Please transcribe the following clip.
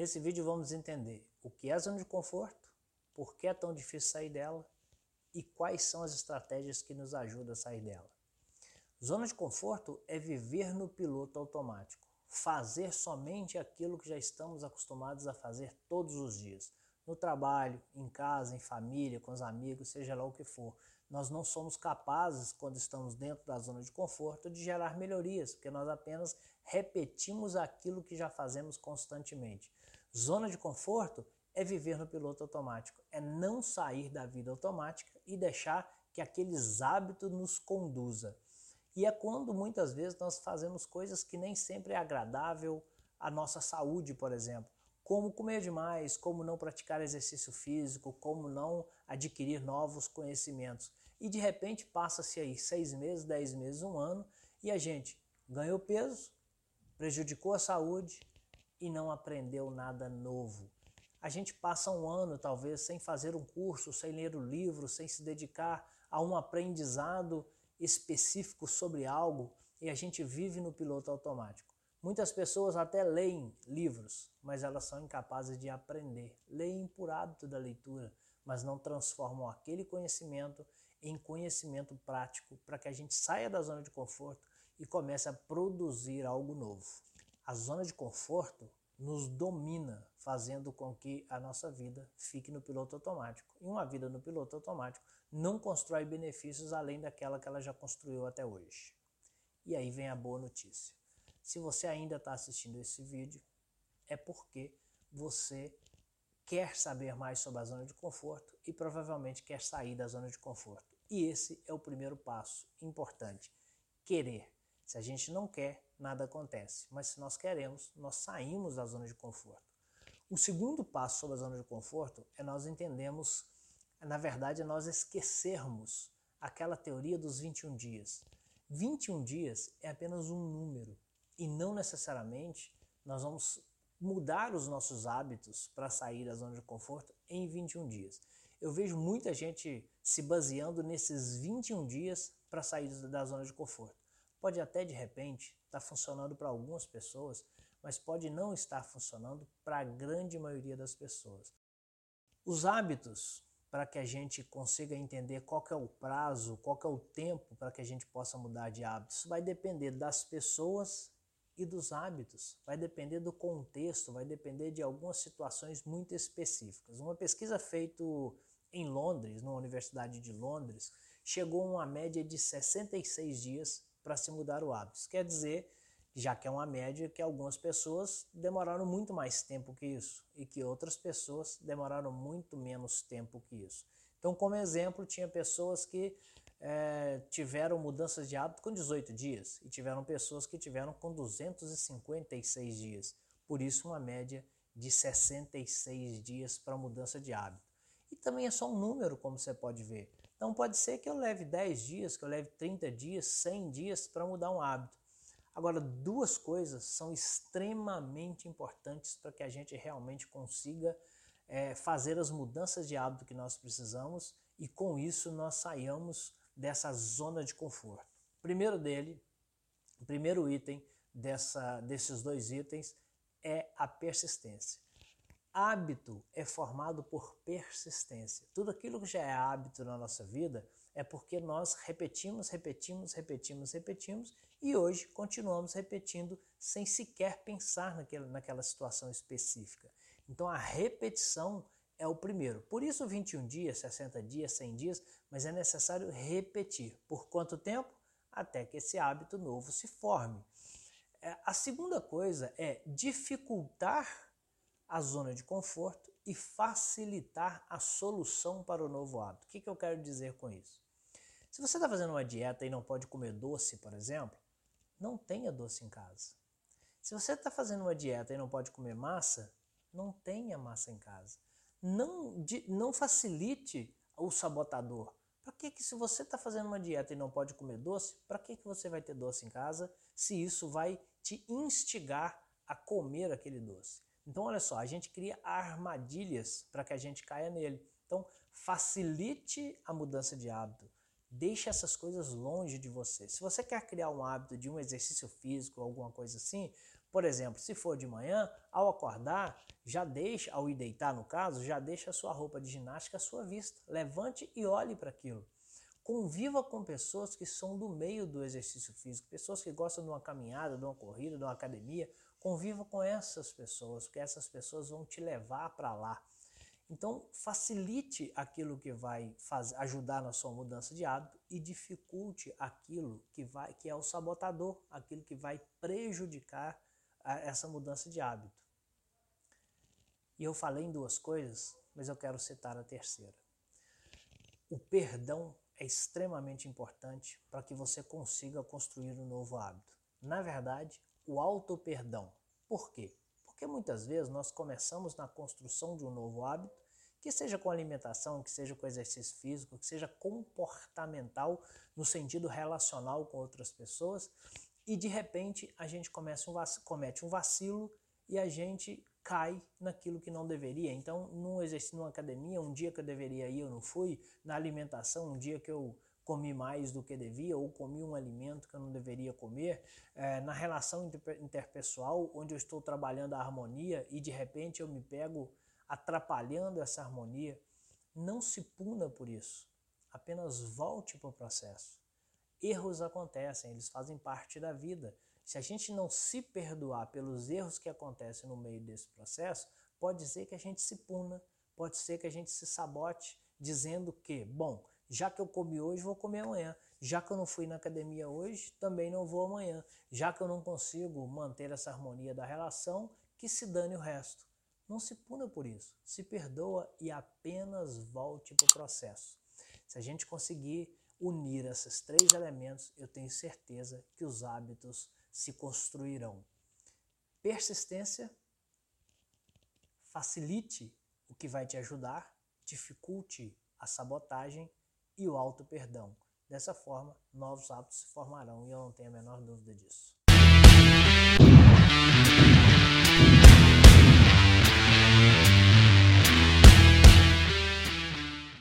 Nesse vídeo vamos entender o que é a zona de conforto, por que é tão difícil sair dela e quais são as estratégias que nos ajudam a sair dela. Zona de conforto é viver no piloto automático, fazer somente aquilo que já estamos acostumados a fazer todos os dias, no trabalho, em casa, em família, com os amigos, seja lá o que for. Nós não somos capazes, quando estamos dentro da zona de conforto, de gerar melhorias, porque nós apenas repetimos aquilo que já fazemos constantemente. Zona de conforto é viver no piloto automático, é não sair da vida automática e deixar que aqueles hábitos nos conduza. E é quando muitas vezes nós fazemos coisas que nem sempre é agradável à nossa saúde, por exemplo como comer demais, como não praticar exercício físico, como não adquirir novos conhecimentos. E de repente passa-se aí seis meses, dez meses, um ano e a gente ganhou peso, prejudicou a saúde e não aprendeu nada novo. A gente passa um ano talvez sem fazer um curso, sem ler o livro, sem se dedicar a um aprendizado específico sobre algo e a gente vive no piloto automático. Muitas pessoas até leem livros, mas elas são incapazes de aprender. Leem por hábito da leitura, mas não transformam aquele conhecimento em conhecimento prático para que a gente saia da zona de conforto e comece a produzir algo novo. A zona de conforto nos domina, fazendo com que a nossa vida fique no piloto automático. E uma vida no piloto automático não constrói benefícios além daquela que ela já construiu até hoje. E aí vem a boa notícia. Se você ainda está assistindo esse vídeo, é porque você quer saber mais sobre a zona de conforto e provavelmente quer sair da zona de conforto. E esse é o primeiro passo importante: querer. Se a gente não quer, nada acontece. Mas se nós queremos, nós saímos da zona de conforto. O segundo passo sobre a zona de conforto é nós entendemos, na verdade, é nós esquecermos aquela teoria dos 21 dias. 21 dias é apenas um número e não necessariamente nós vamos mudar os nossos hábitos para sair da zona de conforto em 21 dias. Eu vejo muita gente se baseando nesses 21 dias para sair da zona de conforto. Pode até de repente estar tá funcionando para algumas pessoas, mas pode não estar funcionando para a grande maioria das pessoas. Os hábitos, para que a gente consiga entender qual é o prazo, qual é o tempo para que a gente possa mudar de hábitos, vai depender das pessoas e dos hábitos. Vai depender do contexto, vai depender de algumas situações muito específicas. Uma pesquisa feita em Londres, na Universidade de Londres, chegou a uma média de 66 dias para se mudar o hábito. Quer dizer, já que é uma média que algumas pessoas demoraram muito mais tempo que isso e que outras pessoas demoraram muito menos tempo que isso. Então, como exemplo, tinha pessoas que é, tiveram mudanças de hábito com 18 dias e tiveram pessoas que tiveram com 256 dias. Por isso, uma média de 66 dias para mudança de hábito. E também é só um número, como você pode ver. Então, pode ser que eu leve 10 dias, que eu leve 30 dias, 100 dias para mudar um hábito. Agora, duas coisas são extremamente importantes para que a gente realmente consiga é, fazer as mudanças de hábito que nós precisamos e com isso nós saiamos dessa zona de conforto. Primeiro dele, o primeiro item dessa, desses dois itens é a persistência. Hábito é formado por persistência. Tudo aquilo que já é hábito na nossa vida é porque nós repetimos, repetimos, repetimos, repetimos e hoje continuamos repetindo sem sequer pensar naquela, naquela situação específica. Então a repetição é o primeiro. Por isso 21 dias, 60 dias, 100 dias, mas é necessário repetir. Por quanto tempo? Até que esse hábito novo se forme. É, a segunda coisa é dificultar a zona de conforto e facilitar a solução para o novo hábito. O que, que eu quero dizer com isso? Se você está fazendo uma dieta e não pode comer doce, por exemplo, não tenha doce em casa. Se você está fazendo uma dieta e não pode comer massa, não tenha massa em casa não, de, não facilite o sabotador. Para que, que se você está fazendo uma dieta e não pode comer doce, para que, que você vai ter doce em casa se isso vai te instigar a comer aquele doce? Então, olha só, a gente cria armadilhas para que a gente caia nele. Então, facilite a mudança de hábito. Deixe essas coisas longe de você. Se você quer criar um hábito de um exercício físico, alguma coisa assim, Por exemplo, se for de manhã, ao acordar, já deixa, ao ir deitar no caso, já deixa a sua roupa de ginástica à sua vista. Levante e olhe para aquilo. Conviva com pessoas que são do meio do exercício físico, pessoas que gostam de uma caminhada, de uma corrida, de uma academia. Conviva com essas pessoas, porque essas pessoas vão te levar para lá. Então, facilite aquilo que vai fazer, ajudar na sua mudança de hábito e dificulte aquilo que, vai, que é o sabotador, aquilo que vai prejudicar a, essa mudança de hábito. E eu falei em duas coisas, mas eu quero citar a terceira. O perdão é extremamente importante para que você consiga construir um novo hábito. Na verdade, o auto-perdão. Por quê? Porque muitas vezes nós começamos na construção de um novo hábito, que seja com alimentação, que seja com exercício físico, que seja comportamental, no sentido relacional com outras pessoas, e de repente a gente começa um comete um vacilo e a gente cai naquilo que não deveria. Então, num exercício, numa academia, um dia que eu deveria ir, eu não fui. Na alimentação, um dia que eu comi mais do que devia ou comi um alimento que eu não deveria comer. É, na relação interpessoal, onde eu estou trabalhando a harmonia e de repente eu me pego atrapalhando essa harmonia, não se puna por isso. Apenas volte para o processo. Erros acontecem, eles fazem parte da vida. Se a gente não se perdoar pelos erros que acontecem no meio desse processo, pode ser que a gente se puna, pode ser que a gente se sabote, dizendo que, bom, já que eu comi hoje, vou comer amanhã. Já que eu não fui na academia hoje, também não vou amanhã. Já que eu não consigo manter essa harmonia da relação, que se dane o resto. Não se puna por isso. Se perdoa e apenas volte para o processo. Se a gente conseguir unir esses três elementos, eu tenho certeza que os hábitos se construirão. Persistência, facilite o que vai te ajudar, dificulte a sabotagem e o auto perdão. Dessa forma, novos hábitos se formarão e eu não tenho a menor dúvida disso.